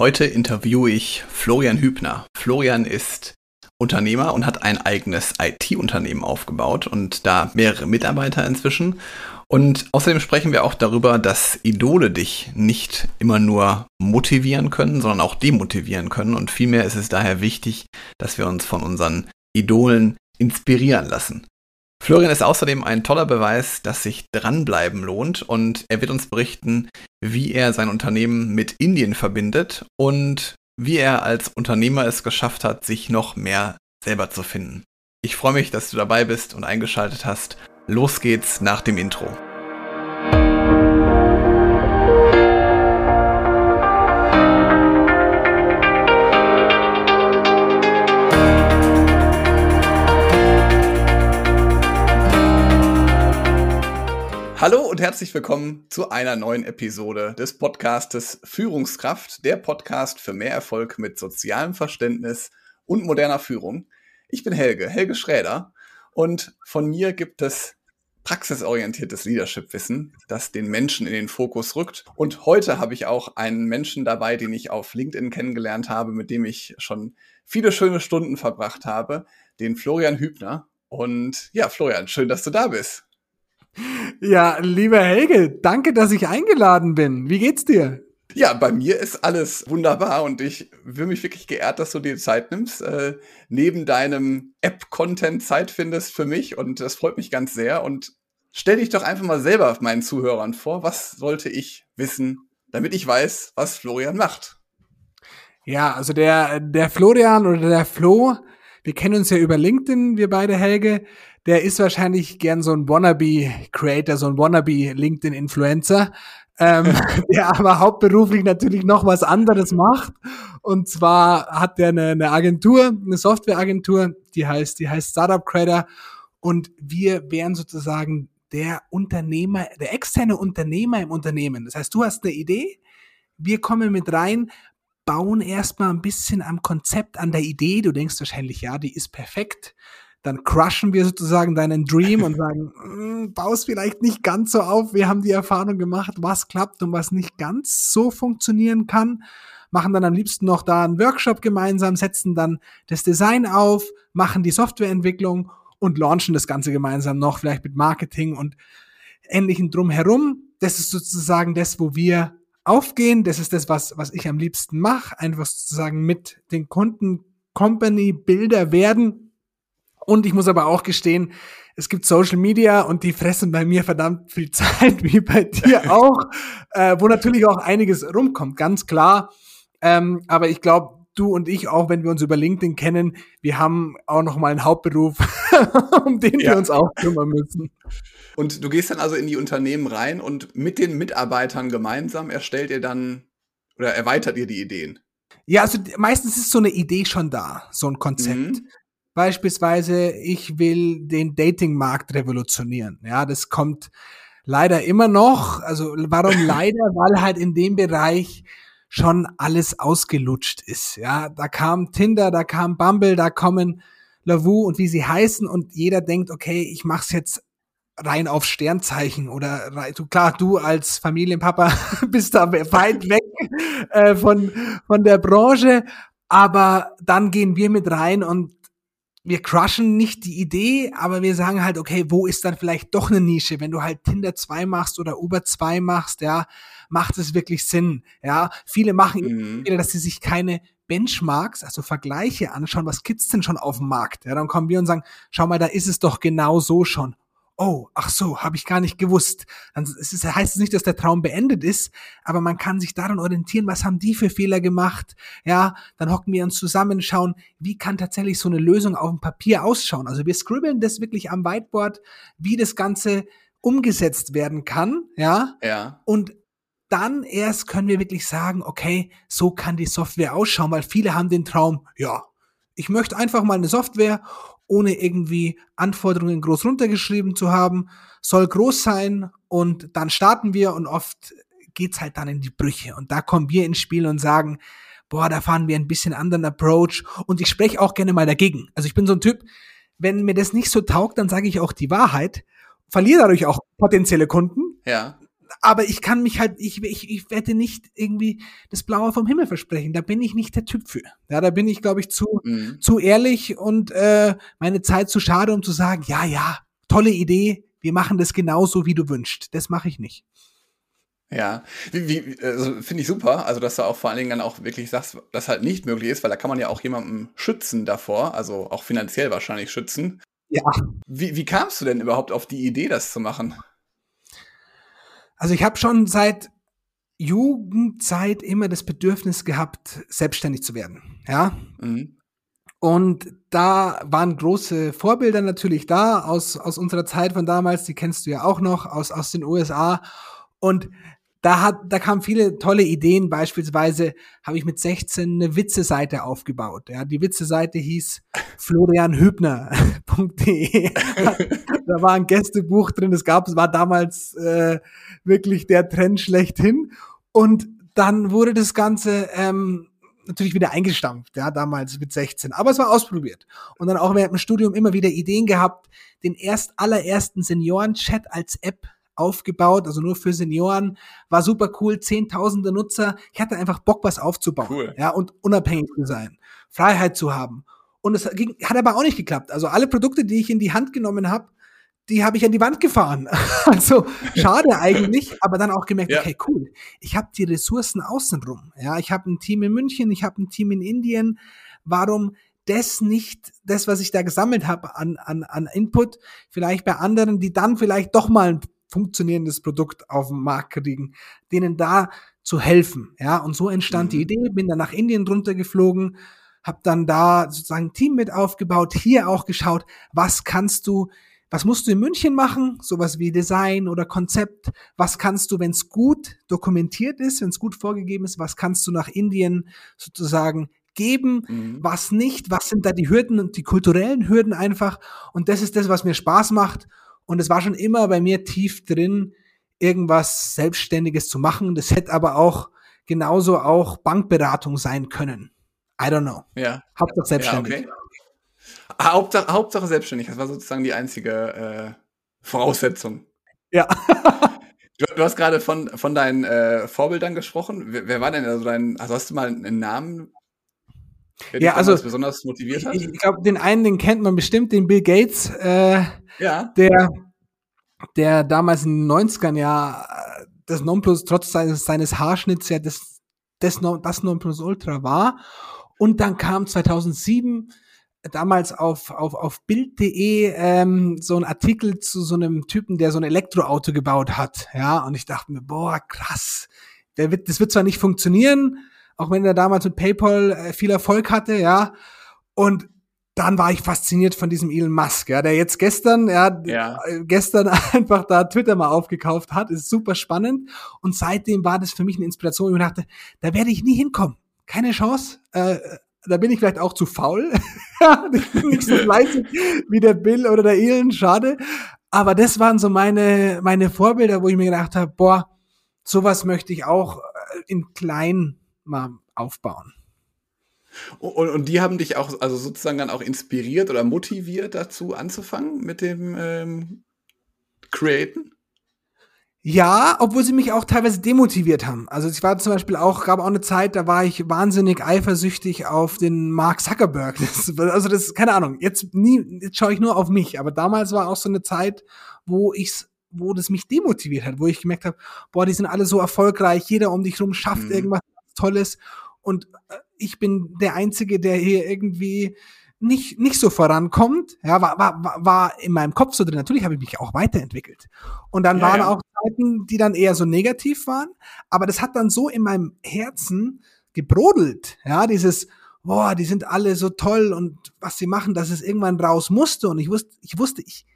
Heute interviewe ich Florian Hübner. Florian ist Unternehmer und hat ein eigenes IT-Unternehmen aufgebaut und da mehrere Mitarbeiter inzwischen. Und außerdem sprechen wir auch darüber, dass Idole dich nicht immer nur motivieren können, sondern auch demotivieren können. Und vielmehr ist es daher wichtig, dass wir uns von unseren Idolen inspirieren lassen. Florian ist außerdem ein toller Beweis, dass sich dranbleiben lohnt und er wird uns berichten, wie er sein Unternehmen mit Indien verbindet und wie er als Unternehmer es geschafft hat, sich noch mehr selber zu finden. Ich freue mich, dass du dabei bist und eingeschaltet hast. Los geht's nach dem Intro. Hallo und herzlich willkommen zu einer neuen Episode des Podcastes Führungskraft, der Podcast für mehr Erfolg mit sozialem Verständnis und moderner Führung. Ich bin Helge, Helge Schräder und von mir gibt es praxisorientiertes Leadership-Wissen, das den Menschen in den Fokus rückt. Und heute habe ich auch einen Menschen dabei, den ich auf LinkedIn kennengelernt habe, mit dem ich schon viele schöne Stunden verbracht habe, den Florian Hübner. Und ja, Florian, schön, dass du da bist. Ja, lieber Helge, danke, dass ich eingeladen bin. Wie geht's dir? Ja, bei mir ist alles wunderbar und ich fühle mich wirklich geehrt, dass du dir Zeit nimmst, äh, neben deinem App-Content Zeit findest für mich und das freut mich ganz sehr. Und stell dich doch einfach mal selber meinen Zuhörern vor, was sollte ich wissen, damit ich weiß, was Florian macht. Ja, also der, der Florian oder der Flo, wir kennen uns ja über LinkedIn, wir beide Helge der ist wahrscheinlich gern so ein Wannabe-Creator, so ein Wannabe-LinkedIn-Influencer, ähm, der aber hauptberuflich natürlich noch was anderes macht. Und zwar hat der eine, eine Agentur, eine Softwareagentur, die heißt, die heißt Startup Creator. Und wir wären sozusagen der Unternehmer, der externe Unternehmer im Unternehmen. Das heißt, du hast eine Idee, wir kommen mit rein, bauen erstmal ein bisschen am Konzept, an der Idee. Du denkst wahrscheinlich, ja, die ist perfekt dann crushen wir sozusagen deinen Dream und sagen, mm, baust vielleicht nicht ganz so auf. Wir haben die Erfahrung gemacht, was klappt und was nicht ganz so funktionieren kann. Machen dann am liebsten noch da einen Workshop gemeinsam, setzen dann das Design auf, machen die Softwareentwicklung und launchen das Ganze gemeinsam noch, vielleicht mit Marketing und ähnlichen drumherum. Das ist sozusagen das, wo wir aufgehen. Das ist das, was, was ich am liebsten mache. Einfach sozusagen mit den Kunden Company Bilder werden und ich muss aber auch gestehen, es gibt Social Media und die fressen bei mir verdammt viel Zeit, wie bei dir auch, äh, wo natürlich auch einiges rumkommt, ganz klar. Ähm, aber ich glaube, du und ich, auch wenn wir uns über LinkedIn kennen, wir haben auch noch mal einen Hauptberuf, um den ja. wir uns auch kümmern müssen. Und du gehst dann also in die Unternehmen rein und mit den Mitarbeitern gemeinsam erstellt ihr dann oder erweitert ihr die Ideen? Ja, also meistens ist so eine Idee schon da, so ein Konzept. Mhm. Beispielsweise, ich will den Datingmarkt revolutionieren. Ja, das kommt leider immer noch. Also warum leider? Weil halt in dem Bereich schon alles ausgelutscht ist. Ja, da kam Tinder, da kam Bumble, da kommen Lavu und wie sie heißen und jeder denkt, okay, ich mach's jetzt rein auf Sternzeichen oder du klar, du als Familienpapa bist da weit weg äh, von von der Branche, aber dann gehen wir mit rein und wir crushen nicht die Idee, aber wir sagen halt, okay, wo ist dann vielleicht doch eine Nische? Wenn du halt Tinder 2 machst oder Uber 2 machst, ja, macht es wirklich Sinn. Ja, viele machen, mhm. dass sie sich keine Benchmarks, also Vergleiche anschauen, was gibt's denn schon auf dem Markt? Ja, dann kommen wir und sagen, schau mal, da ist es doch genau so schon oh, ach so, habe ich gar nicht gewusst. Dann es ist, heißt es nicht, dass der Traum beendet ist, aber man kann sich daran orientieren, was haben die für Fehler gemacht. Ja, dann hocken wir uns zusammen, schauen, wie kann tatsächlich so eine Lösung auf dem Papier ausschauen. Also wir scribbeln das wirklich am Whiteboard, wie das Ganze umgesetzt werden kann. Ja. Ja. Und dann erst können wir wirklich sagen, okay, so kann die Software ausschauen, weil viele haben den Traum, ja, ich möchte einfach mal eine Software ohne irgendwie Anforderungen groß runtergeschrieben zu haben, soll groß sein und dann starten wir und oft geht's halt dann in die Brüche und da kommen wir ins Spiel und sagen, boah, da fahren wir ein bisschen anderen Approach und ich spreche auch gerne mal dagegen. Also ich bin so ein Typ, wenn mir das nicht so taugt, dann sage ich auch die Wahrheit, verliere dadurch auch potenzielle Kunden. Ja. Aber ich kann mich halt, ich, ich, ich werde nicht irgendwie das Blaue vom Himmel versprechen. Da bin ich nicht der Typ für. Ja, da bin ich, glaube ich, zu, mhm. zu ehrlich und äh, meine Zeit zu schade, um zu sagen, ja, ja, tolle Idee, wir machen das genauso, wie du wünschst. Das mache ich nicht. Ja, also finde ich super, also dass du auch vor allen Dingen dann auch wirklich sagst, dass halt nicht möglich ist, weil da kann man ja auch jemanden schützen davor, also auch finanziell wahrscheinlich schützen. Ja. Wie, wie kamst du denn überhaupt auf die Idee, das zu machen? Also ich habe schon seit Jugendzeit immer das Bedürfnis gehabt, selbstständig zu werden. Ja. Mhm. Und da waren große Vorbilder natürlich da aus, aus unserer Zeit von damals, die kennst du ja auch noch, aus, aus den USA. Und da hat, da kamen viele tolle Ideen. Beispielsweise habe ich mit 16 eine Witze-Seite aufgebaut. Ja, die Witze-Seite hieß florianhübner.de. da war ein Gästebuch drin. Es gab, es war damals äh, wirklich der Trend schlechthin. Und dann wurde das Ganze ähm, natürlich wieder eingestampft, ja, damals mit 16. Aber es war ausprobiert. Und dann auch während dem Studium immer wieder Ideen gehabt, den erst allerersten Senioren-Chat als App aufgebaut, also nur für Senioren, war super cool, zehntausende Nutzer. Ich hatte einfach Bock, was aufzubauen, cool. ja, und unabhängig zu sein, Freiheit zu haben. Und es ging, hat aber auch nicht geklappt. Also alle Produkte, die ich in die Hand genommen habe, die habe ich an die Wand gefahren. also schade eigentlich, aber dann auch gemerkt, ja. okay, cool. Ich habe die Ressourcen außenrum. Ja, ich habe ein Team in München, ich habe ein Team in Indien. Warum das nicht, das, was ich da gesammelt habe an, an, an Input, vielleicht bei anderen, die dann vielleicht doch mal ein funktionierendes Produkt auf den Markt kriegen, denen da zu helfen. Ja, und so entstand mhm. die Idee, bin dann nach Indien drunter geflogen, habe dann da sozusagen ein Team mit aufgebaut, hier auch geschaut, was kannst du, was musst du in München machen, sowas wie Design oder Konzept, was kannst du, wenn es gut dokumentiert ist, wenn es gut vorgegeben ist, was kannst du nach Indien sozusagen geben, mhm. was nicht, was sind da die Hürden und die kulturellen Hürden einfach und das ist das, was mir Spaß macht und es war schon immer bei mir tief drin, irgendwas Selbstständiges zu machen. Das hätte aber auch genauso auch Bankberatung sein können. I don't know. Ja. Hauptsache selbstständig. Ja, okay. Hauptsache, Hauptsache selbstständig. Das war sozusagen die einzige äh, Voraussetzung. Ja. du, du, hast gerade von, von deinen äh, Vorbildern gesprochen. Wer, wer, war denn also dein, also hast du mal einen Namen, der ja, also besonders motiviert hat? Ich, ich glaube, den einen, den kennt man bestimmt, den Bill Gates, äh, ja. der, der damals in den 90ern ja äh, das Nonplus, trotz seines, seines Haarschnitts ja das, das, das Nonplusultra war. Und dann kam 2007 damals auf, auf, auf Bild.de ähm, so ein Artikel zu so einem Typen, der so ein Elektroauto gebaut hat. Ja, und ich dachte mir, boah, krass. Der wird, das wird zwar nicht funktionieren, auch wenn er damals mit PayPal äh, viel Erfolg hatte, ja. Und dann war ich fasziniert von diesem Elon Musk, ja, der jetzt gestern, ja, ja, äh, gestern einfach da Twitter mal aufgekauft hat, ist super spannend. Und seitdem war das für mich eine Inspiration. Ich dachte, da werde ich nie hinkommen. Keine Chance. Äh, da bin ich vielleicht auch zu faul. nicht so fleißig wie der Bill oder der Elon, schade. Aber das waren so meine, meine Vorbilder, wo ich mir gedacht habe, boah, sowas möchte ich auch äh, in klein mal aufbauen. Und, und, die haben dich auch, also sozusagen dann auch inspiriert oder motiviert dazu anzufangen mit dem ähm, Createn? Ja, obwohl sie mich auch teilweise demotiviert haben. Also ich war zum Beispiel auch, gab auch eine Zeit, da war ich wahnsinnig eifersüchtig auf den Mark Zuckerberg. Das, also das, ist keine Ahnung, jetzt nie, jetzt schaue ich nur auf mich. Aber damals war auch so eine Zeit, wo ich's, wo das mich demotiviert hat, wo ich gemerkt habe, boah, die sind alle so erfolgreich, jeder um dich rum schafft mhm. irgendwas Tolles und äh, ich bin der Einzige, der hier irgendwie nicht, nicht so vorankommt. Ja, war, war, war in meinem Kopf so drin. Natürlich habe ich mich auch weiterentwickelt. Und dann ja, waren ja. auch Zeiten, die dann eher so negativ waren. Aber das hat dann so in meinem Herzen gebrodelt. Ja, dieses, boah, die sind alle so toll und was sie machen, dass es irgendwann raus musste. Und ich wusste, ich wusste, ich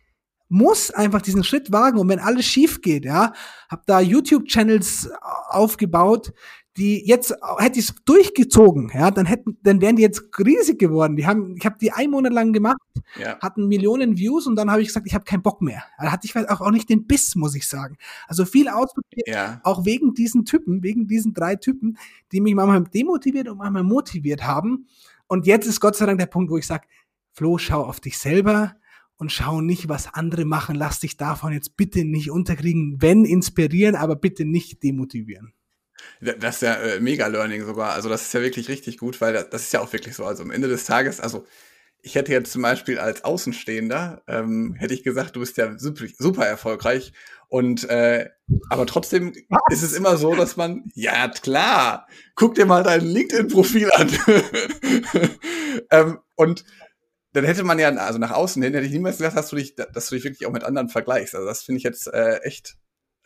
muss einfach diesen Schritt wagen. Und wenn alles schief geht, ja, hab da YouTube-Channels aufgebaut, die jetzt hätte ich es durchgezogen, ja, dann hätten, dann wären die jetzt riesig geworden. Die haben, ich habe die ein Monat lang gemacht, ja. hatten Millionen Views und dann habe ich gesagt, ich habe keinen Bock mehr. Da hatte ich auch, auch nicht den Biss, muss ich sagen. Also viel ausprobiert, ja. auch wegen diesen Typen, wegen diesen drei Typen, die mich manchmal demotiviert und manchmal motiviert haben. Und jetzt ist Gott sei Dank der Punkt, wo ich sage, Flo, schau auf dich selber und schau nicht, was andere machen. Lass dich davon jetzt bitte nicht unterkriegen. Wenn inspirieren, aber bitte nicht demotivieren. Das ist ja äh, mega Learning sogar. Also das ist ja wirklich richtig gut, weil das, das, ist ja auch wirklich so. Also am Ende des Tages, also ich hätte jetzt zum Beispiel als Außenstehender, ähm, hätte ich gesagt, du bist ja super, super erfolgreich. Und äh, aber trotzdem ist es immer so, dass man, ja klar, guck dir mal dein LinkedIn-Profil an. ähm, und dann hätte man ja, also nach außen hin, hätte ich niemals gesagt, dass du dich, dass du dich wirklich auch mit anderen vergleichst. Also das finde ich jetzt äh, echt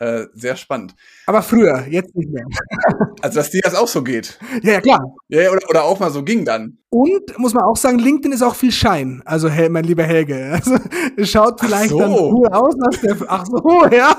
äh, sehr spannend. Aber früher, jetzt nicht mehr. also, dass dir das auch so geht. Ja, ja klar. Ja, oder, oder auch mal so ging dann. Und muss man auch sagen, LinkedIn ist auch viel Schein. Also, hey, mein lieber Helge. Also, es schaut vielleicht so. dann cool aus, der, ach so, ja.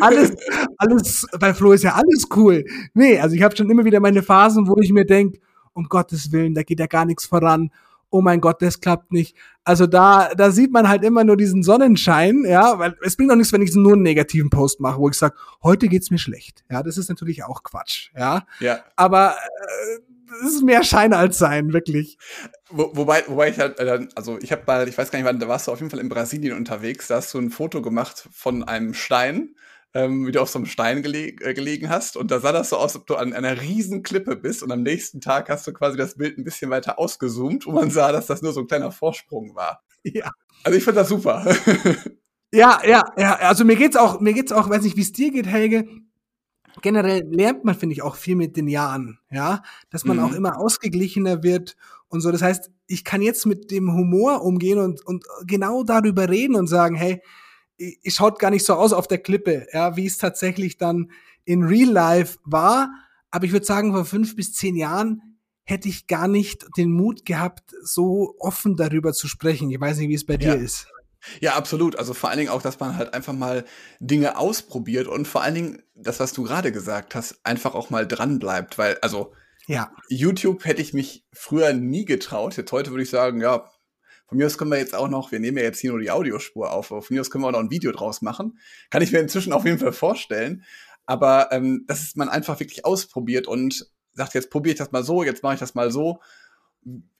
alles, alles, bei Flo ist ja alles cool. Nee, also ich habe schon immer wieder meine Phasen, wo ich mir denk, um Gottes Willen, da geht ja gar nichts voran oh mein Gott, das klappt nicht. Also da, da sieht man halt immer nur diesen Sonnenschein, ja, weil es bringt auch nichts, wenn ich nur einen negativen Post mache, wo ich sage, heute geht's mir schlecht. Ja, das ist natürlich auch Quatsch, ja. Ja. Aber äh, das ist mehr Schein als Sein, wirklich. Wo, wobei, wobei ich halt, äh, also ich habe mal, ich weiß gar nicht wann, da warst du auf jeden Fall in Brasilien unterwegs, da hast du ein Foto gemacht von einem Stein ähm, wie du auf so einem Stein gele äh, gelegen hast. Und da sah das so aus, als ob du an einer riesen Klippe bist. Und am nächsten Tag hast du quasi das Bild ein bisschen weiter ausgezoomt, wo man sah, dass das nur so ein kleiner Vorsprung war. Ja. Also ich finde das super. ja, ja, ja. Also mir geht's auch, mir geht's auch, weiß nicht, wie es dir geht, Helge. Generell lernt man, finde ich, auch viel mit den Jahren, ja, dass man mhm. auch immer ausgeglichener wird und so. Das heißt, ich kann jetzt mit dem Humor umgehen und, und genau darüber reden und sagen, hey, es schaut gar nicht so aus auf der Klippe, ja, wie es tatsächlich dann in Real Life war. Aber ich würde sagen, vor fünf bis zehn Jahren hätte ich gar nicht den Mut gehabt, so offen darüber zu sprechen. Ich weiß nicht, wie es bei ja. dir ist. Ja, absolut. Also vor allen Dingen auch, dass man halt einfach mal Dinge ausprobiert und vor allen Dingen das, was du gerade gesagt hast, einfach auch mal dran bleibt, weil also ja. YouTube hätte ich mich früher nie getraut. Jetzt heute würde ich sagen, ja, von mir aus können wir jetzt auch noch, wir nehmen ja jetzt hier nur die Audiospur auf, von mir aus können wir auch noch ein Video draus machen. Kann ich mir inzwischen auf jeden Fall vorstellen. Aber ähm, dass ist man einfach wirklich ausprobiert und sagt, jetzt probiere ich das mal so, jetzt mache ich das mal so.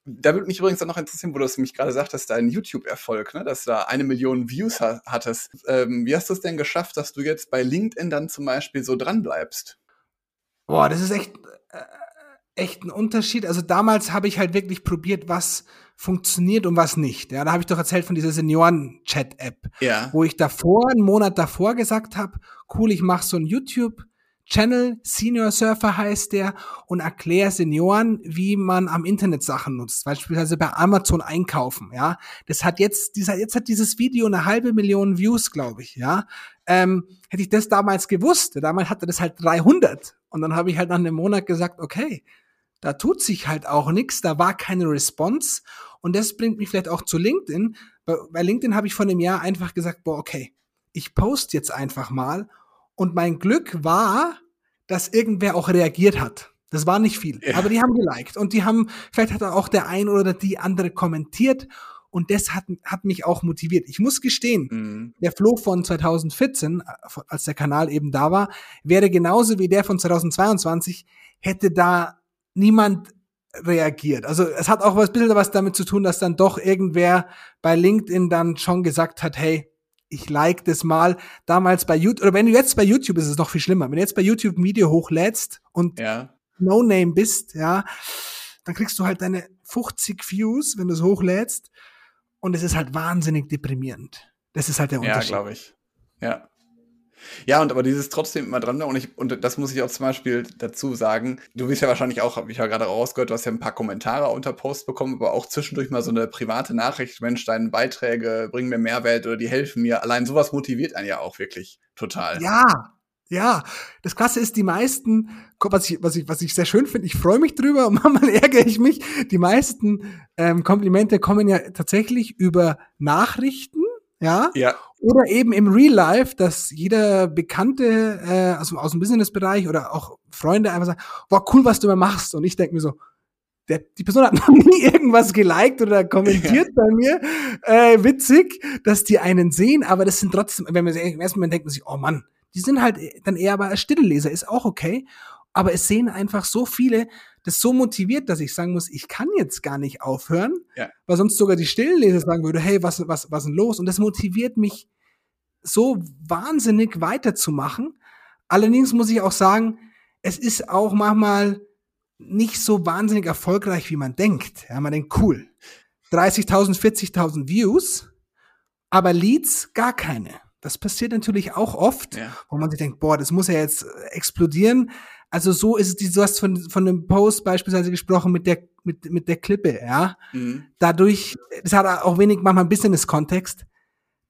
Da würde mich übrigens dann noch interessieren, wo du es mich gerade sagtest, dein YouTube-Erfolg, ne? dass du da eine Million Views ha hattest. Ähm, wie hast du es denn geschafft, dass du jetzt bei LinkedIn dann zum Beispiel so dran bleibst? Boah, das ist echt, äh, echt ein Unterschied. Also damals habe ich halt wirklich probiert, was funktioniert und was nicht. Ja, da habe ich doch erzählt von dieser Senioren-Chat-App, ja. wo ich davor, einen Monat davor gesagt habe, cool, ich mache so ein YouTube Channel, Senior Surfer heißt der, und erkläre Senioren, wie man am Internet Sachen nutzt, beispielsweise bei Amazon einkaufen, ja. Das hat jetzt, dieser, jetzt hat dieses Video eine halbe Million Views, glaube ich, ja. Ähm, hätte ich das damals gewusst, damals hatte das halt 300. Und dann habe ich halt nach einem Monat gesagt, okay, da tut sich halt auch nichts, da war keine Response. Und das bringt mich vielleicht auch zu LinkedIn. Bei, LinkedIn habe ich vor einem Jahr einfach gesagt, boah, okay, ich poste jetzt einfach mal. Und mein Glück war, dass irgendwer auch reagiert hat. Das war nicht viel, ja. aber die haben geliked und die haben, vielleicht hat auch der ein oder die andere kommentiert und das hat, hat mich auch motiviert. Ich muss gestehen, mhm. der Flo von 2014, äh, als der Kanal eben da war, wäre genauso wie der von 2022, hätte da niemand reagiert. Also es hat auch was bisschen was damit zu tun, dass dann doch irgendwer bei LinkedIn dann schon gesagt hat, hey, ich like das mal. Damals bei YouTube, oder wenn du jetzt bei YouTube ist es noch viel schlimmer. Wenn du jetzt bei YouTube ein Video hochlädst und ja. No Name bist, ja, dann kriegst du halt deine 50 Views, wenn du es hochlädst. Und es ist halt wahnsinnig deprimierend. Das ist halt der Unterschied. Ja, glaube ich. Ja. Ja, und aber dieses trotzdem immer dran, und ich, und das muss ich auch zum Beispiel dazu sagen, du bist ja wahrscheinlich auch, habe ich ja gerade rausgehört, du hast ja ein paar Kommentare unter Post bekommen, aber auch zwischendurch mal so eine private Nachricht, Mensch, deine Beiträge bringen mir Mehrwert oder die helfen mir. Allein sowas motiviert einen ja auch wirklich total. Ja, ja, das Krasse ist, die meisten, was ich, was ich, was ich sehr schön finde, ich freue mich drüber und manchmal ärgere ich mich, die meisten ähm, Komplimente kommen ja tatsächlich über Nachrichten, ja, ja. Oder eben im Real Life, dass jeder Bekannte äh, aus, aus dem Business-Bereich oder auch Freunde einfach sagen, wow, cool, was du immer machst. Und ich denke mir so, der, die Person hat noch nie irgendwas geliked oder kommentiert ja. bei mir. Äh, witzig, dass die einen sehen, aber das sind trotzdem, wenn man im ersten Moment denkt man sich, oh Mann, die sind halt dann eher aber als Stillleser, ist auch okay. Aber es sehen einfach so viele, das so motiviert, dass ich sagen muss, ich kann jetzt gar nicht aufhören, Ja. weil sonst sogar die Stillenleser sagen würde, hey, was, was, was ist denn los? Und das motiviert mich so wahnsinnig weiterzumachen. Allerdings muss ich auch sagen, es ist auch manchmal nicht so wahnsinnig erfolgreich, wie man denkt. Ja, man denkt, cool, 30.000, 40.000 Views, aber Leads gar keine. Das passiert natürlich auch oft, Ja. wo man sich denkt, boah, das muss ja jetzt explodieren. Also so ist es, die- du hast von, von dem Post beispielsweise gesprochen mit der, mit, mit der Klippe, ja. Mhm. Dadurch, das hat auch wenig manchmal Business-Kontext,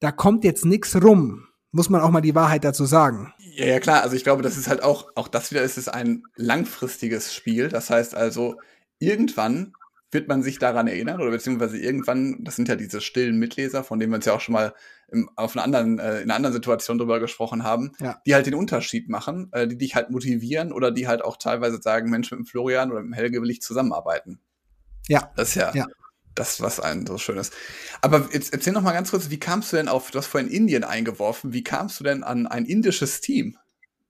da kommt jetzt nichts rum. Muss man auch mal die Wahrheit dazu sagen. Ja, ja, klar. Also ich glaube, das ist halt auch, auch das wieder ist es ein langfristiges Spiel. Das heißt also, irgendwann wird man sich daran erinnern oder beziehungsweise irgendwann, das sind ja diese stillen Mitleser, von denen wir uns ja auch schon mal im, auf einer anderen, äh, in einer anderen Situation drüber gesprochen haben, Ja. die halt den Unterschied machen, äh, die dich halt motivieren oder die halt auch teilweise sagen, Mensch, mit dem Florian oder mit dem Helge will ich zusammenarbeiten. Ja. Das ist ja, Ja. das, was einen so schön ist. Aber jetzt erzähl noch mal ganz kurz, wie kamst du denn auf, du hast vorhin Indien eingeworfen, wie kamst du denn an ein indisches Team?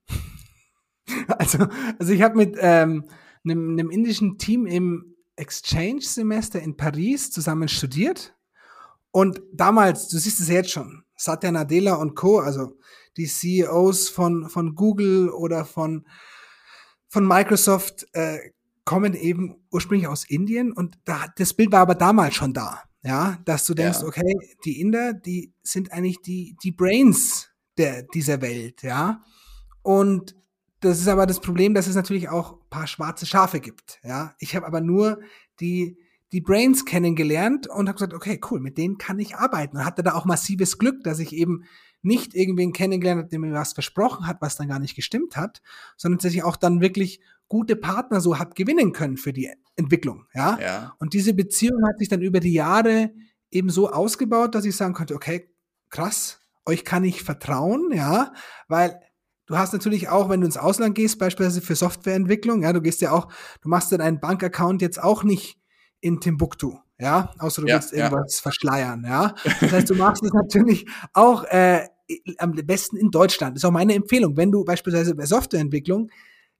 Also, also ich habe mit ähm, einem, einem indischen Team im Exchange-Semester in Paris zusammen studiert. Und damals, du siehst es jetzt schon, Satya Nadella und Co., also die CEOs von, von Google oder von, von Microsoft, äh, kommen eben ursprünglich aus Indien und da, das Bild war aber damals schon da, ja, dass du denkst, Ja. okay, die Inder, die sind eigentlich die, die Brains der, dieser Welt, ja. Und das ist aber das Problem, dass es natürlich auch ein paar schwarze Schafe gibt, ja. Ich habe aber nur die, die Brains kennengelernt und habe gesagt, okay, cool, mit denen kann ich arbeiten. Und hatte da auch massives Glück, dass ich eben nicht irgendwen kennengelernt habe, der mir was versprochen hat, was dann gar nicht gestimmt hat, sondern dass ich auch dann wirklich gute Partner so hab gewinnen können für die Entwicklung, ja. Ja. Und diese Beziehung hat sich dann über die Jahre eben so ausgebaut, dass ich sagen konnte, okay, krass, euch kann ich vertrauen, ja, weil du hast natürlich auch, wenn du ins Ausland gehst, beispielsweise für Softwareentwicklung, ja, du gehst ja auch, du machst ja deinen Bankaccount jetzt auch nicht in Timbuktu, ja, außer du Ja, willst ja. irgendwas verschleiern, ja. Das heißt, du machst es natürlich auch äh, am besten in Deutschland. Das ist auch meine Empfehlung, wenn du beispielsweise bei Softwareentwicklung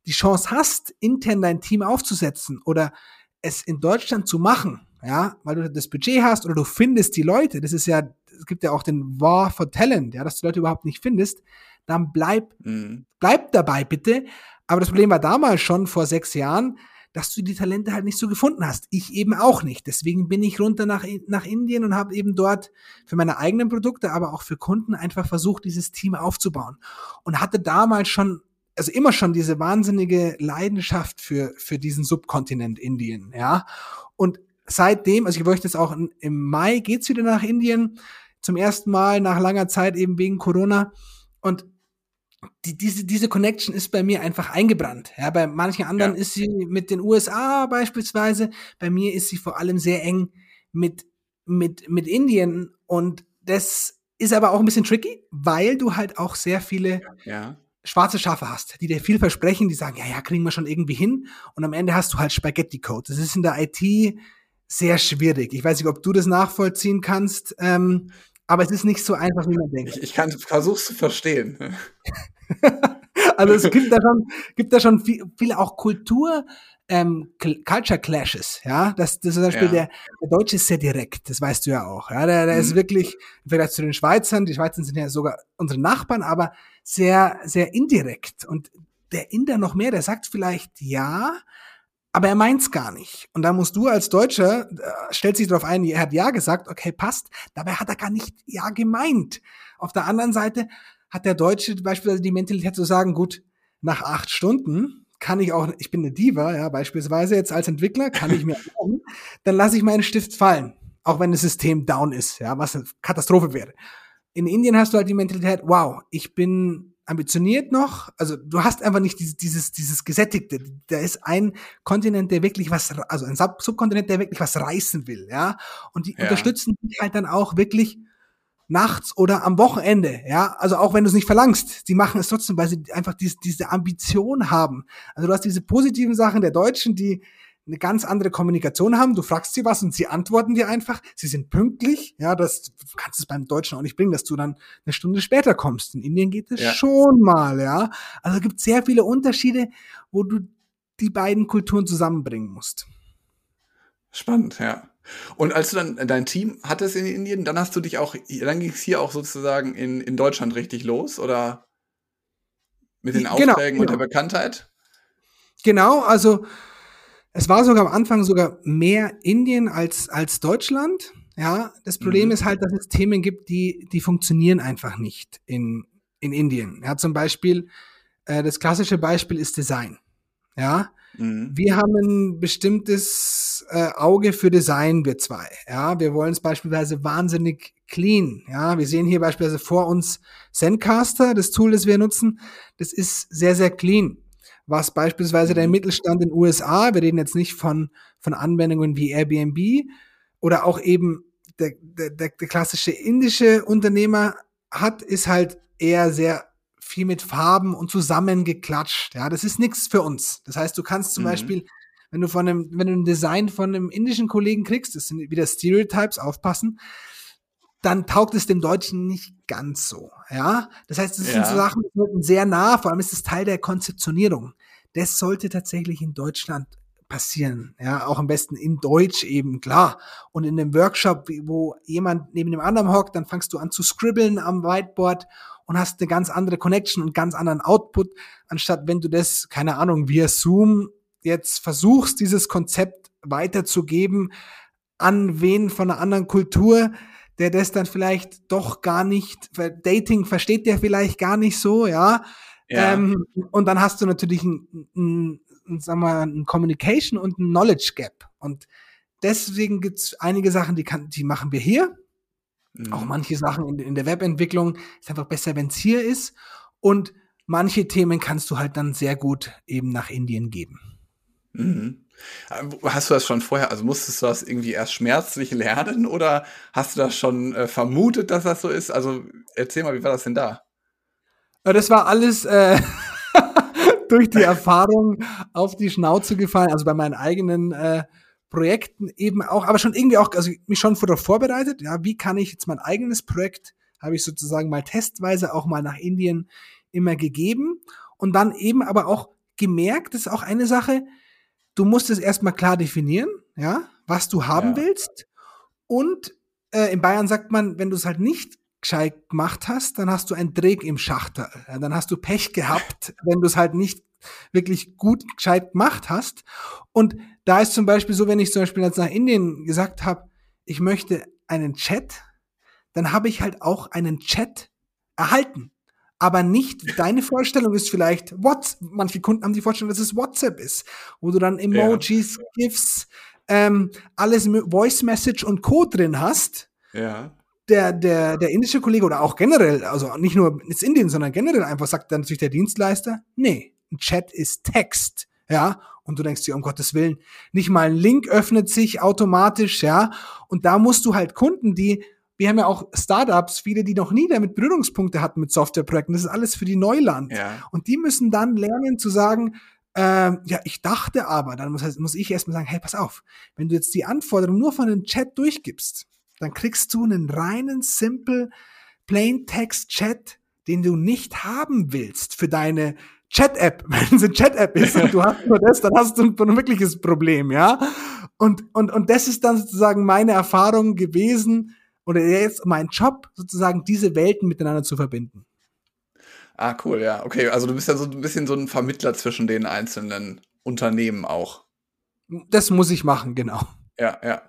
die Chance hast, intern dein Team aufzusetzen oder es in Deutschland zu machen, ja, weil du das Budget hast oder du findest die Leute, das ist ja, es gibt ja auch den War for Talent, ja, dass du Leute überhaupt nicht findest, dann bleib, Mhm. bleib dabei bitte. Aber das Problem war damals schon vor sechs Jahren, dass du die Talente halt nicht so gefunden hast. Ich eben auch nicht. Deswegen bin ich runter nach, nach Indien und habe eben dort für meine eigenen Produkte, aber auch für Kunden einfach versucht, dieses Team aufzubauen. Und hatte damals schon, also immer schon diese wahnsinnige Leidenschaft für, für diesen Subkontinent Indien, ja. Und seitdem, also ich möchte jetzt auch im Mai geht's wieder nach Indien, zum ersten Mal nach langer Zeit eben wegen Corona. Und die, diese, diese Connection ist bei mir einfach eingebrannt. Ja, bei manchen anderen Ja. ist sie mit den USA beispielsweise. Bei mir ist sie vor allem sehr eng mit, mit, mit Indien. Und das ist aber auch ein bisschen tricky, weil du halt auch sehr viele Ja. schwarze Schafe hast, die dir viel versprechen, die sagen, ja, ja, kriegen wir schon irgendwie hin. Und am Ende hast du halt Spaghetti-Code. Das ist in der IT sehr schwierig. Ich weiß nicht, ob du das nachvollziehen kannst, ähm, aber es ist nicht so einfach, wie man denkt. Ich, ich kann versuch's zu verstehen. Also es gibt da schon, gibt da schon viel, viele auch Kultur, ähm, Culture Clashes, ja. Das, das ist zum Beispiel Ja. der, der Deutsche ist sehr direkt, das weißt du ja auch. Ja, der, der ist Mhm. wirklich, im Vergleich zu den Schweizern, die Schweizer sind ja sogar unsere Nachbarn, aber sehr, sehr indirekt. Und der Inder noch mehr, der sagt vielleicht ja, aber er meint's gar nicht. Und da musst du als Deutscher, äh, stellt sich darauf ein, er hat ja gesagt, okay, passt. Dabei hat er gar nicht ja gemeint. Auf der anderen Seite hat der Deutsche beispielsweise die Mentalität zu sagen, gut, nach acht Stunden kann ich auch, ich bin eine Diva, ja, beispielsweise jetzt als Entwickler, kann ich mir erlauben, dann lasse ich meinen Stift fallen, auch wenn das System down ist, ja, was eine Katastrophe wäre. In Indien hast du halt die Mentalität, wow, ich bin ambitioniert noch, also du hast einfach nicht dieses, dieses, dieses Gesättigte. Da ist ein Kontinent, der wirklich was, also ein Sub Subkontinent, der wirklich was reißen will, ja. Und die Ja. unterstützen dich halt dann auch wirklich nachts oder am Wochenende, ja, also auch wenn du es nicht verlangst, sie machen es trotzdem, weil sie einfach diese, diese Ambition haben. Also du hast diese positiven Sachen der Deutschen, die eine ganz andere Kommunikation haben. Du fragst sie was und sie antworten dir einfach. Sie sind pünktlich. Ja, das du kannst es beim Deutschen auch nicht bringen, dass du dann eine Stunde später kommst. In Indien geht es Ja. schon mal, ja. Also es gibt sehr viele Unterschiede, wo du die beiden Kulturen zusammenbringen musst. Spannend, ja. Und als du dann dein Team hattest in Indien, dann hast du dich auch, dann ging es hier auch sozusagen in, in Deutschland richtig los, oder mit den genau, Aufträgen genau. und der genau. Bekanntheit? Genau, also es war sogar am Anfang sogar mehr Indien als, als Deutschland. Ja, das Problem mhm. ist halt, dass es Themen gibt, die, die funktionieren einfach nicht in, in Indien. Ja, zum Beispiel, äh, das klassische Beispiel ist Design. Ja, mhm. wir haben ein bestimmtes äh, Auge für Design, wir zwei. Ja, wir wollen es beispielsweise wahnsinnig clean. Ja, wir sehen hier beispielsweise vor uns Zencaster, das Tool, das wir nutzen. Das ist sehr, sehr clean. Was beispielsweise der mhm. Mittelstand in den USA, wir reden jetzt nicht von, von Anwendungen wie Airbnb oder auch eben der, der, der klassische indische Unternehmer hat, ist halt eher sehr viel mit Farben und zusammengeklatscht. Ja, das ist nichts für uns. Das heißt, du kannst zum mhm. Beispiel, wenn du von einem, wenn du ein Design von einem indischen Kollegen kriegst, das sind wieder Stereotypes, aufpassen, dann taugt es dem Deutschen nicht ganz so. Ja, das heißt, es ja. sind so Sachen, die sind sehr nah, vor allem ist es Teil der Konzeptionierung. Das sollte tatsächlich in Deutschland passieren. Ja, auch am besten in Deutsch eben, klar. Und in einem Workshop, wo jemand neben dem anderen hockt, dann fangst du an zu scribbeln am Whiteboard und hast eine ganz andere Connection und ganz anderen Output, anstatt wenn du das, keine Ahnung, via Zoom jetzt versuchst, dieses Konzept weiterzugeben an wen von einer anderen Kultur, der das dann vielleicht doch gar nicht, Dating versteht der vielleicht gar nicht so, ja. ja. Ähm, und dann hast du natürlich ein, ein, ein, sagen wir, ein Communication und ein Knowledge Gap. Und deswegen gibt's einige Sachen, die, kann, die machen wir hier. Mhm. Auch manche Sachen in, in der Webentwicklung ist einfach besser, wenn es hier ist. Und manche Themen kannst du halt dann sehr gut eben nach Indien geben. Mhm. Äh, hast du das schon vorher, also musstest du das irgendwie erst schmerzlich lernen oder hast du das schon äh, vermutet, dass das so ist? Also erzähl mal, wie war das denn da? Äh, das war alles äh, durch die Erfahrung auf die Schnauze gefallen, also bei meinen eigenen äh, Projekten eben auch, aber schon irgendwie auch, also mich schon vorbereitet, ja, wie kann ich jetzt mein eigenes Projekt, habe ich sozusagen mal testweise auch mal nach Indien immer gegeben und dann eben aber auch gemerkt, das ist auch eine Sache, du musst es erstmal klar definieren, ja, was du haben ja. willst. Und äh, in Bayern sagt man, wenn du es halt nicht gescheit gemacht hast, dann hast du ein Dreck im Schachtel. Ja, dann hast du Pech gehabt, wenn du es halt nicht wirklich gut gescheit gemacht hast. Und da ist zum Beispiel so, wenn ich zum Beispiel jetzt nach Indien gesagt habe, ich möchte einen Chat, dann habe ich halt auch einen Chat erhalten aber nicht, deine Vorstellung ist vielleicht WhatsApp, manche Kunden haben die Vorstellung, dass es WhatsApp ist, wo du dann Emojis, ja. GIFs, ähm, alles Voice Message und Code drin hast. Ja. Der, der, der indische Kollege oder auch generell, also nicht nur in Indien, sondern generell einfach sagt dann natürlich der Dienstleister, nee, ein Chat ist Text. Ja, und du denkst dir, um Gottes Willen, nicht mal ein Link öffnet sich automatisch, ja. Und da musst du halt Kunden, die wir haben ja auch Startups, viele, die noch nie damit Berührungspunkte hatten mit Softwareprojekten. Das ist alles für die Neuland. Ja. Und die müssen dann lernen zu sagen, äh, ja, ich dachte aber, dann muss, muss ich erstmal sagen, hey, pass auf, wenn du jetzt die Anforderungen nur von dem Chat durchgibst, dann kriegst du einen reinen, simple, plain Text Chat, den du nicht haben willst für deine Chat-App. Wenn es eine Chat-App ist und du hast nur das, dann hast du ein, ein wirkliches Problem, ja. Und, und, und das ist dann sozusagen meine Erfahrung gewesen, oder jetzt mein Job, sozusagen diese Welten miteinander zu verbinden. Ah, cool, ja. Okay, also du bist ja so ein bisschen so ein Vermittler zwischen den einzelnen Unternehmen auch. Das muss ich machen, genau. Ja, ja.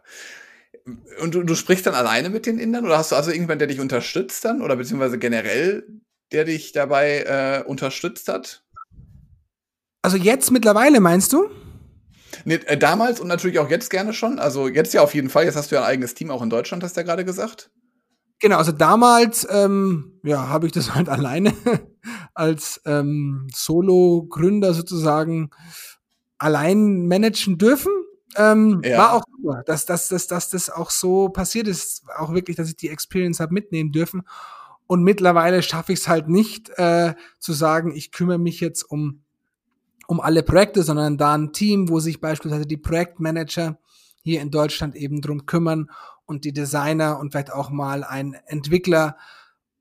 Und du, du sprichst dann alleine mit den Indern oder hast du also irgendwann, der dich unterstützt dann oder beziehungsweise generell, der dich dabei äh, unterstützt hat? Also jetzt mittlerweile meinst du? Nee, äh, damals und natürlich auch jetzt gerne schon. Also jetzt ja auf jeden Fall. Jetzt hast du ja ein eigenes Team auch in Deutschland, hast du ja gerade gesagt. Genau, also damals ähm, ja, habe ich das halt alleine als ähm, Solo-Gründer sozusagen allein managen dürfen. Ähm, ja. War auch super, dass, dass, dass, dass das auch so passiert ist. Auch wirklich, dass ich die Experience habe mitnehmen dürfen. Und mittlerweile schaffe ich es halt nicht äh, zu sagen, ich kümmere mich jetzt um um alle Projekte, sondern da ein Team, wo sich beispielsweise die Projektmanager hier in Deutschland eben drum kümmern und die Designer und vielleicht auch mal ein Entwickler,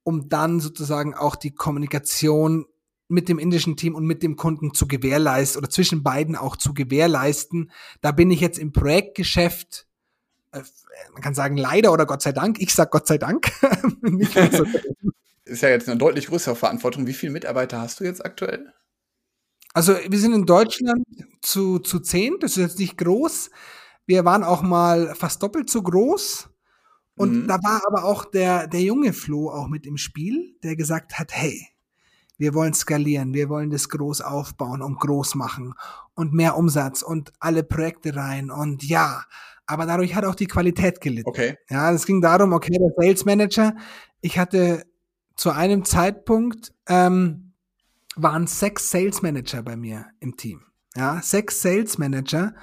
um dann sozusagen auch die Kommunikation mit dem indischen Team und mit dem Kunden zu gewährleisten oder zwischen beiden auch zu gewährleisten. Da bin ich jetzt im Projektgeschäft, äh, man kann sagen leider oder Gott sei Dank. Ich sag Gott sei Dank. ist ja jetzt eine deutlich größere Verantwortung. Wie viele Mitarbeiter hast du jetzt aktuell? Also wir sind in Deutschland zu, zu zehn, das ist jetzt nicht groß. Wir waren auch mal fast doppelt so groß. Und mhm. da war aber auch der, der junge Flo auch mit im Spiel, der gesagt hat, hey, wir wollen skalieren, wir wollen das groß aufbauen und groß machen und mehr Umsatz und alle Projekte rein und ja, aber dadurch hat auch die Qualität gelitten. Okay. Ja, es ging darum, okay, der Sales Manager, ich hatte zu einem Zeitpunkt ähm, waren sechs Sales Manager bei mir im Team. Ja, sechs Sales Manager.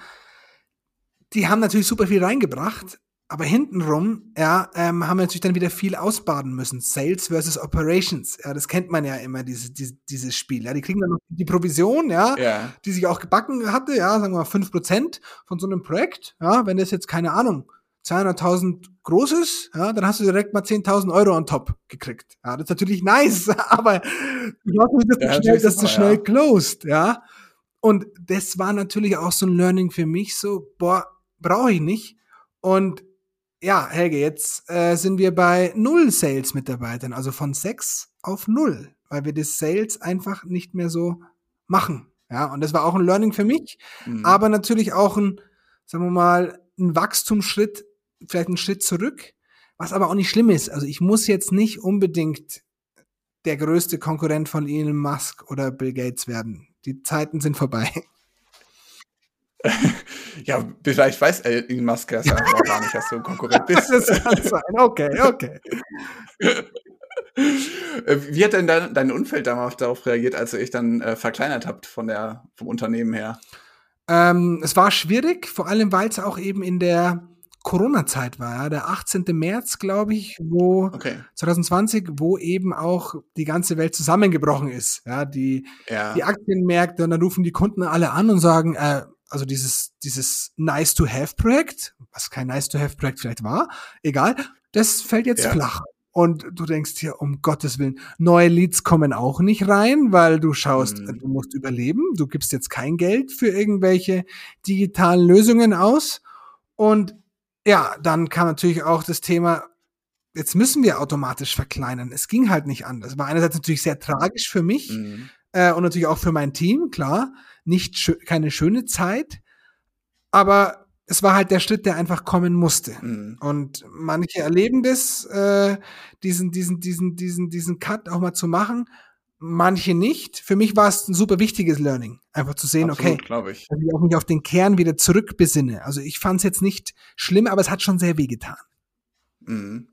Die haben natürlich super viel reingebracht, aber hintenrum, ja, ähm, haben wir natürlich dann wieder viel ausbaden müssen. Sales versus Operations. Ja, das kennt man ja immer, diese, diese, dieses Spiel. Ja, die kriegen dann noch die Provision, ja, ja. die sich auch gebacken hatte, ja, sagen wir mal fünf Prozent von so einem Projekt. Ja, wenn das jetzt, keine Ahnung, 200.000 groß ist, ja, dann hast du direkt mal 10.000 Euro on top gekriegt. Ja, das ist natürlich nice, aber ich hoffe, dass du ja, schnell, dass du schnell ja. closed, ja. Und das war natürlich auch so ein Learning für mich, so, boah, brauche ich nicht. Und ja, Helge, jetzt äh, sind wir bei null Sales-Mitarbeitern, also von sechs auf null, weil wir das Sales einfach nicht mehr so machen. Ja, und das war auch ein Learning für mich, mhm. aber natürlich auch ein, sagen wir mal, ein Wachstumsschritt, vielleicht ein Schritt zurück, was aber auch nicht schlimm ist. Also ich muss jetzt nicht unbedingt der größte Konkurrent von Elon Musk oder Bill Gates werden. Die Zeiten sind vorbei. ja, vielleicht weiß Elon Musk das einfach noch gar nicht, dass du ein Konkurrent bist. das kann sein. Okay, okay. Äh, wie hat denn dein, dein Umfeld damals darauf reagiert, als ihr euch dann äh, verkleinert habt von der, vom Unternehmen her? Ähm, es war schwierig, vor allem weil es auch eben in der Corona-Zeit war, ja, der 18. März, glaube ich, wo okay. 2020, wo eben auch die ganze Welt zusammengebrochen ist. Ja, die, ja. die Aktienmärkte, und dann rufen die Kunden alle an und sagen, äh, also dieses, dieses Nice-to-Have-Projekt, was kein Nice-to-Have-Projekt vielleicht war, egal, das fällt jetzt ja. flach. Und du denkst hier, um Gottes Willen, neue Leads kommen auch nicht rein, weil du schaust, mhm. du musst überleben, du gibst jetzt kein Geld für irgendwelche digitalen Lösungen aus. Und ja, dann kam natürlich auch das Thema, jetzt müssen wir automatisch verkleinern. Es ging halt nicht anders. War einerseits natürlich sehr tragisch für mich mhm. äh, und natürlich auch für mein Team, klar nicht schö keine schöne Zeit, aber es war halt der Schritt, der einfach kommen musste. Mhm. Und manche erleben das, äh, diesen, diesen, diesen, diesen, diesen Cut auch mal zu machen. Manche nicht. Für mich war es ein super wichtiges Learning, einfach zu sehen, Absolut, okay, ich. dass ich auch mich auf den Kern wieder zurückbesinne. Also ich fand es jetzt nicht schlimm, aber es hat schon sehr wehgetan. Mhm.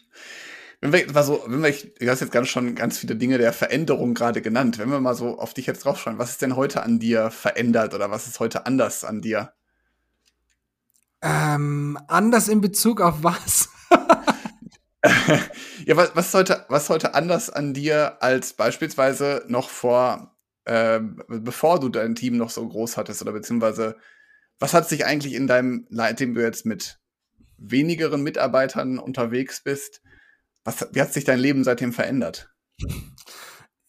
Wenn wir, mal so, wenn wir, du hast jetzt ganz schon ganz viele Dinge der Veränderung gerade genannt. Wenn wir mal so auf dich jetzt draufschauen, was ist denn heute an dir verändert oder was ist heute anders an dir? Ähm, anders in Bezug auf was? ja, was, was, heute, was heute anders an dir als beispielsweise noch vor, äh, bevor du dein Team noch so groß hattest oder beziehungsweise was hat sich eigentlich in deinem, seitdem du jetzt mit wenigeren Mitarbeitern unterwegs bist, was, wie hat sich dein Leben seitdem verändert?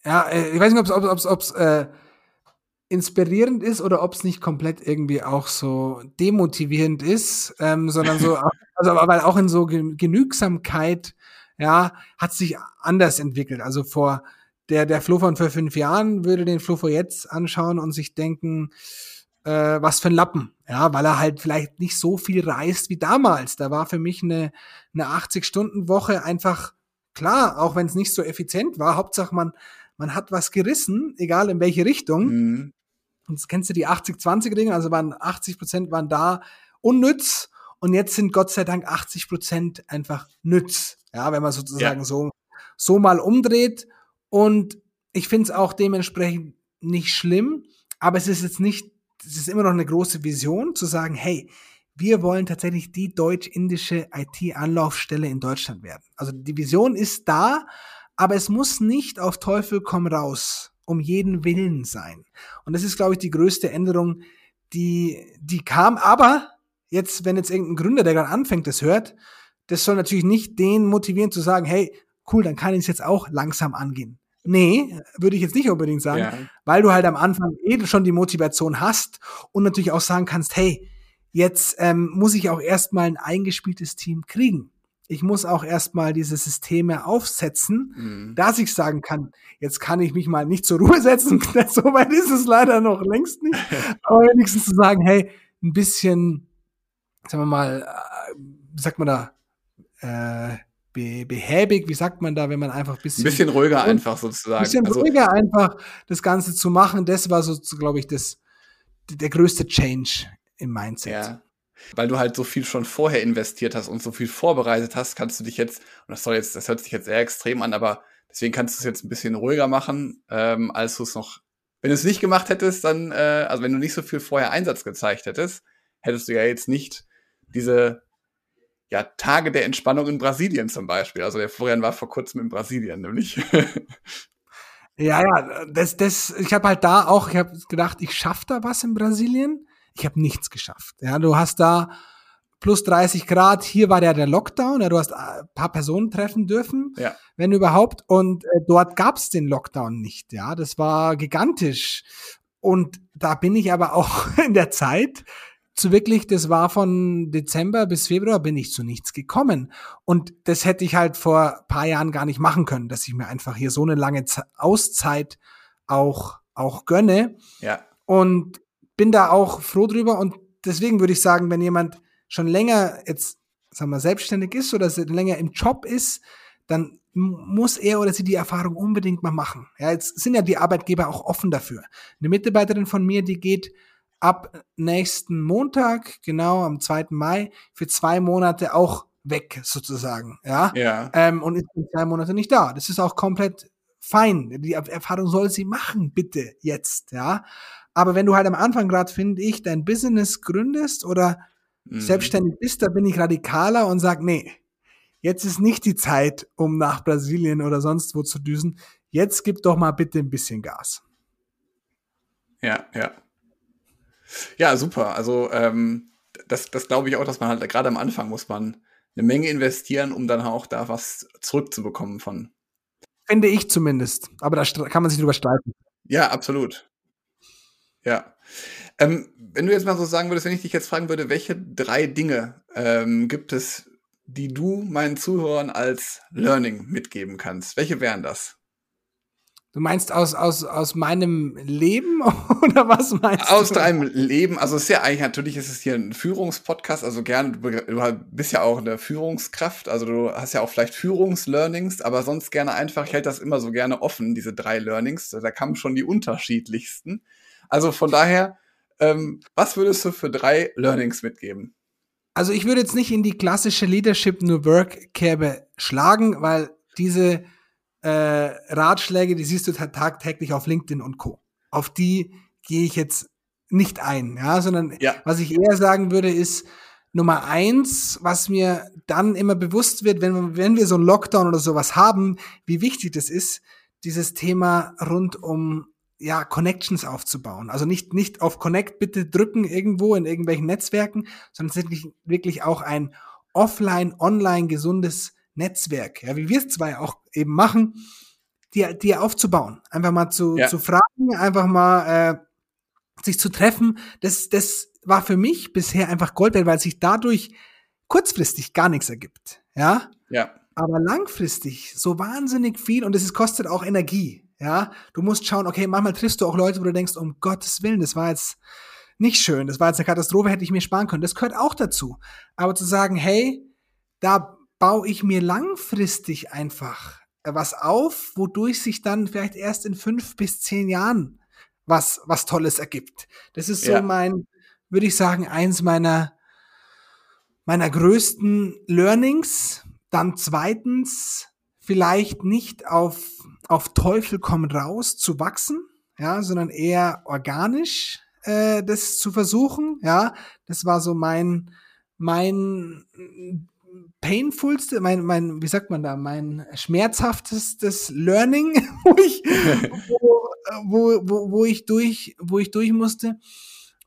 Ja, äh, ich weiß nicht, ob es äh, inspirierend ist oder ob es nicht komplett irgendwie auch so demotivierend ist, ähm, sondern so, also weil auch in so Genügsamkeit, ja, hat sich anders entwickelt. Also vor der, der Flo von vor fünf Jahren würde den Flo vor jetzt anschauen und sich denken, äh, was für ein Lappen, ja, weil er halt vielleicht nicht so viel reist wie damals. Da war für mich eine, eine 80-Stunden-Woche einfach klar, auch wenn es nicht so effizient war. Hauptsache man, man hat was gerissen, egal in welche Richtung. Mhm. Und kennst du die 80-20-Ringe, also waren 80 Prozent waren da unnütz und jetzt sind Gott sei Dank 80 Prozent einfach nütz. Ja, wenn man sozusagen ja. so, so mal umdreht. Und ich finde es auch dementsprechend nicht schlimm, aber es ist jetzt nicht es ist immer noch eine große Vision, zu sagen, hey, wir wollen tatsächlich die deutsch-indische IT-Anlaufstelle in Deutschland werden. Also die Vision ist da, aber es muss nicht auf Teufel komm raus um jeden Willen sein. Und das ist, glaube ich, die größte Änderung, die, die kam. Aber jetzt, wenn jetzt irgendein Gründer, der gerade anfängt, das hört, das soll natürlich nicht den motivieren zu sagen, hey, cool, dann kann ich es jetzt auch langsam angehen. Nee, würde ich jetzt nicht unbedingt sagen, ja. weil du halt am Anfang eh schon die Motivation hast und natürlich auch sagen kannst, hey, jetzt ähm, muss ich auch erstmal ein eingespieltes Team kriegen. Ich muss auch erstmal diese Systeme aufsetzen, mhm. dass ich sagen kann, jetzt kann ich mich mal nicht zur Ruhe setzen. so weit ist es leider noch längst nicht. Aber wenigstens zu sagen, hey, ein bisschen, sagen wir mal, äh, wie sagt man da, äh, behäbig, wie sagt man da, wenn man einfach ein bisschen. Ein bisschen ruhiger einfach sozusagen. Ein bisschen also, ruhiger einfach das Ganze zu machen. Das war so, glaube ich, das, der größte Change im Mindset. Ja. Weil du halt so viel schon vorher investiert hast und so viel vorbereitet hast, kannst du dich jetzt, und das soll jetzt, das hört sich jetzt sehr extrem an, aber deswegen kannst du es jetzt ein bisschen ruhiger machen, ähm, als du es noch, wenn du es nicht gemacht hättest, dann, äh, also wenn du nicht so viel vorher Einsatz gezeigt hättest, hättest du ja jetzt nicht diese ja, Tage der Entspannung in Brasilien zum Beispiel. Also der Florian war vor kurzem in Brasilien, nämlich. ja, ja, das, das, ich habe halt da auch, ich habe gedacht, ich schaff da was in Brasilien. Ich habe nichts geschafft. Ja, du hast da plus 30 Grad, hier war ja der Lockdown, ja, du hast ein paar Personen treffen dürfen, ja. wenn überhaupt, und äh, dort gab's den Lockdown nicht, ja, das war gigantisch. Und da bin ich aber auch in der Zeit, zu wirklich, das war von Dezember bis Februar bin ich zu nichts gekommen. Und das hätte ich halt vor paar Jahren gar nicht machen können, dass ich mir einfach hier so eine lange Auszeit auch, auch gönne. Ja. Und bin da auch froh drüber. Und deswegen würde ich sagen, wenn jemand schon länger jetzt, sagen wir, selbstständig ist oder länger im Job ist, dann muss er oder sie die Erfahrung unbedingt mal machen. Ja, jetzt sind ja die Arbeitgeber auch offen dafür. Eine Mitarbeiterin von mir, die geht ab nächsten Montag, genau am 2. Mai, für zwei Monate auch weg sozusagen. Ja. ja. Ähm, und ist zwei Monate nicht da. Das ist auch komplett fein. Die Erfahrung soll sie machen, bitte jetzt. Ja. Aber wenn du halt am Anfang gerade, finde ich, dein Business gründest oder mhm. selbstständig bist, da bin ich radikaler und sag, nee, jetzt ist nicht die Zeit, um nach Brasilien oder sonst wo zu düsen. Jetzt gib doch mal bitte ein bisschen Gas. Ja, ja. Ja, super. Also ähm, das, das glaube ich auch, dass man halt gerade am Anfang muss man eine Menge investieren, um dann auch da was zurückzubekommen von. Finde ich zumindest. Aber da kann man sich drüber streiten. Ja, absolut. Ja. Ähm, wenn du jetzt mal so sagen würdest, wenn ich dich jetzt fragen würde, welche drei Dinge ähm, gibt es, die du meinen Zuhörern als Learning mitgeben kannst? Welche wären das? Du meinst aus, aus, aus meinem Leben oder was meinst aus du? Aus deinem Leben. Also es ist ja eigentlich, natürlich ist es hier ein Führungspodcast, also gern, du, du bist ja auch eine Führungskraft, also du hast ja auch vielleicht Führungslearnings, aber sonst gerne einfach, ich halte das immer so gerne offen, diese drei Learnings. Da kamen schon die unterschiedlichsten. Also von daher, ähm, was würdest du für drei Learnings mitgeben? Also ich würde jetzt nicht in die klassische Leadership New Work Kerbe schlagen, weil diese äh, Ratschläge, die siehst du tagtäglich auf LinkedIn und Co. Auf die gehe ich jetzt nicht ein, ja, sondern ja. was ich eher sagen würde, ist Nummer eins, was mir dann immer bewusst wird, wenn, wenn wir so einen Lockdown oder sowas haben, wie wichtig das ist, dieses Thema rund um ja, Connections aufzubauen. Also nicht, nicht auf Connect bitte drücken irgendwo in irgendwelchen Netzwerken, sondern wirklich, wirklich auch ein offline, online gesundes Netzwerk, ja, wie wir es zwei auch eben machen, die, die aufzubauen. Einfach mal zu, ja. zu fragen, einfach mal äh, sich zu treffen. Das, das war für mich bisher einfach Gold wert, weil sich dadurch kurzfristig gar nichts ergibt. Ja. Ja. Aber langfristig so wahnsinnig viel und es kostet auch Energie. Ja. Du musst schauen, okay, manchmal triffst du auch Leute, wo du denkst, um Gottes Willen, das war jetzt nicht schön, das war jetzt eine Katastrophe, hätte ich mir sparen können. Das gehört auch dazu. Aber zu sagen, hey, da baue ich mir langfristig einfach äh, was auf, wodurch sich dann vielleicht erst in fünf bis zehn Jahren was, was Tolles ergibt. Das ist so ja. mein, würde ich sagen, eins meiner, meiner größten Learnings. Dann zweitens, vielleicht nicht auf, auf Teufel komm raus zu wachsen, ja, sondern eher organisch äh, das zu versuchen, ja. Das war so mein, mein painfulste, mein, mein, wie sagt man da, mein schmerzhaftestes Learning, wo ich, wo, wo, wo, wo ich durch, wo ich durch musste.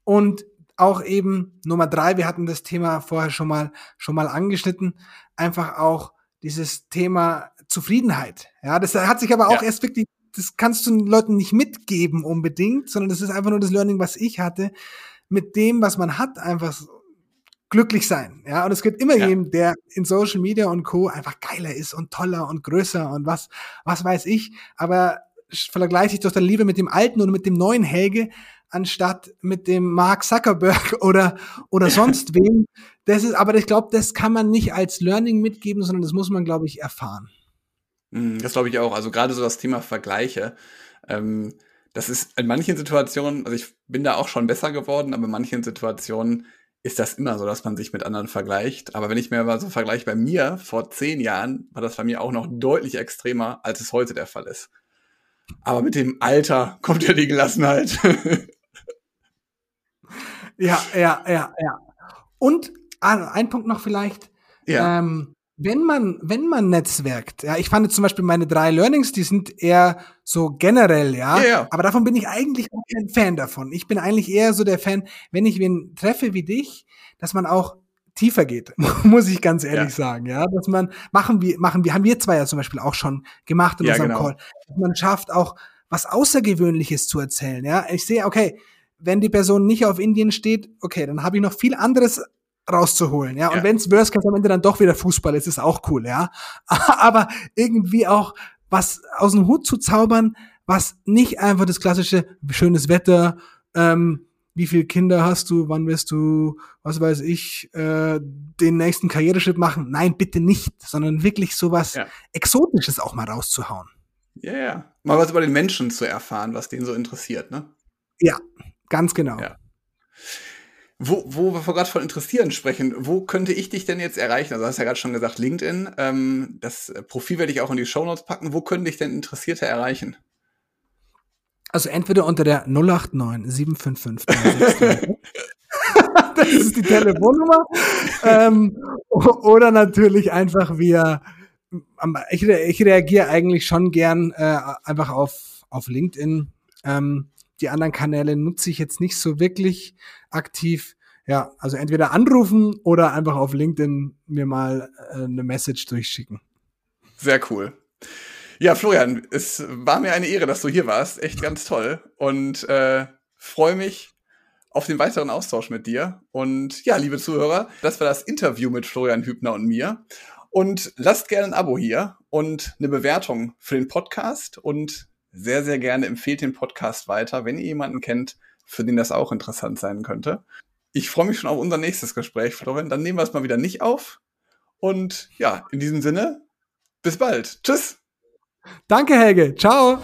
Und auch eben Nummer drei, wir hatten das Thema vorher schon mal, schon mal angeschnitten, einfach auch dieses Thema Zufriedenheit. Ja, das hat sich aber auch ja. erst wirklich das kannst du den Leuten nicht mitgeben unbedingt, sondern das ist einfach nur das Learning, was ich hatte, mit dem, was man hat, einfach glücklich sein. Ja, und es gibt immer ja. jemanden, der in Social Media und Co. einfach geiler ist und toller und größer und was, was weiß ich. Aber vergleiche ich doch dann lieber mit dem alten oder mit dem neuen Helge, anstatt mit dem Mark Zuckerberg oder, oder sonst wem. Das ist, aber ich glaube, das kann man nicht als Learning mitgeben, sondern das muss man, glaube ich, erfahren. Mhm, das glaube ich auch. Also gerade so das Thema Vergleiche. Ähm, das ist in manchen Situationen, also ich bin da auch schon besser geworden, aber in manchen Situationen ist das immer so, dass man sich mit anderen vergleicht. Aber wenn ich mir mal so vergleiche bei mir vor zehn Jahren, war das bei mir auch noch deutlich extremer, als es heute der Fall ist. Aber mit dem Alter kommt ja die Gelassenheit. ja, ja, ja, ja. Und ah, ein Punkt noch vielleicht. Ja. Ähm, wenn man, wenn man netzwerkt, ja, ich fand jetzt zum Beispiel meine drei Learnings, die sind eher so generell, ja, ja, ja. aber davon bin ich eigentlich auch kein Fan davon. Ich bin eigentlich eher so der Fan, wenn ich wen treffe wie dich, dass man auch tiefer geht, muss ich ganz ehrlich ja. sagen, ja, dass man machen wir machen wir haben wir zwei ja zum Beispiel auch schon gemacht in ja, unserem genau. Call, dass man schafft auch was Außergewöhnliches zu erzählen, ja. Ich sehe, okay, wenn die Person nicht auf Indien steht, okay, dann habe ich noch viel anderes rauszuholen, ja. Und ja. wenn es Worst Case am Ende dann doch wieder Fußball ist, ist auch cool, ja. Aber irgendwie auch was aus dem Hut zu zaubern, was nicht einfach das klassische schönes Wetter, ähm, wie viele Kinder hast du, wann wirst du, was weiß ich, äh, den nächsten Karriereschritt machen? Nein, bitte nicht, sondern wirklich sowas ja. Exotisches auch mal rauszuhauen. Ja, yeah. mal was über den Menschen zu erfahren, was den so interessiert, ne? Ja, ganz genau. Ja. Wo, wo wir gerade von Interessieren sprechen, wo könnte ich dich denn jetzt erreichen? Also, hast ja gerade schon gesagt, LinkedIn. Ähm, das Profil werde ich auch in die Show Notes packen. Wo können dich denn Interessierte erreichen? Also entweder unter der 089 755 Das ist die Telefonnummer. ähm, oder natürlich einfach via ich, ich reagiere eigentlich schon gern äh, einfach auf, auf LinkedIn. Ähm, die anderen Kanäle nutze ich jetzt nicht so wirklich aktiv. Ja, also entweder anrufen oder einfach auf LinkedIn mir mal äh, eine Message durchschicken. Sehr cool. Ja, Florian, es war mir eine Ehre, dass du hier warst. Echt ganz toll. Und äh, freue mich auf den weiteren Austausch mit dir. Und ja, liebe Zuhörer, das war das Interview mit Florian Hübner und mir. Und lasst gerne ein Abo hier und eine Bewertung für den Podcast und sehr, sehr gerne empfehlt den Podcast weiter, wenn ihr jemanden kennt, für den das auch interessant sein könnte. Ich freue mich schon auf unser nächstes Gespräch, Florian. Dann nehmen wir es mal wieder nicht auf. Und ja, in diesem Sinne, bis bald. Tschüss. Danke, Helge. Ciao.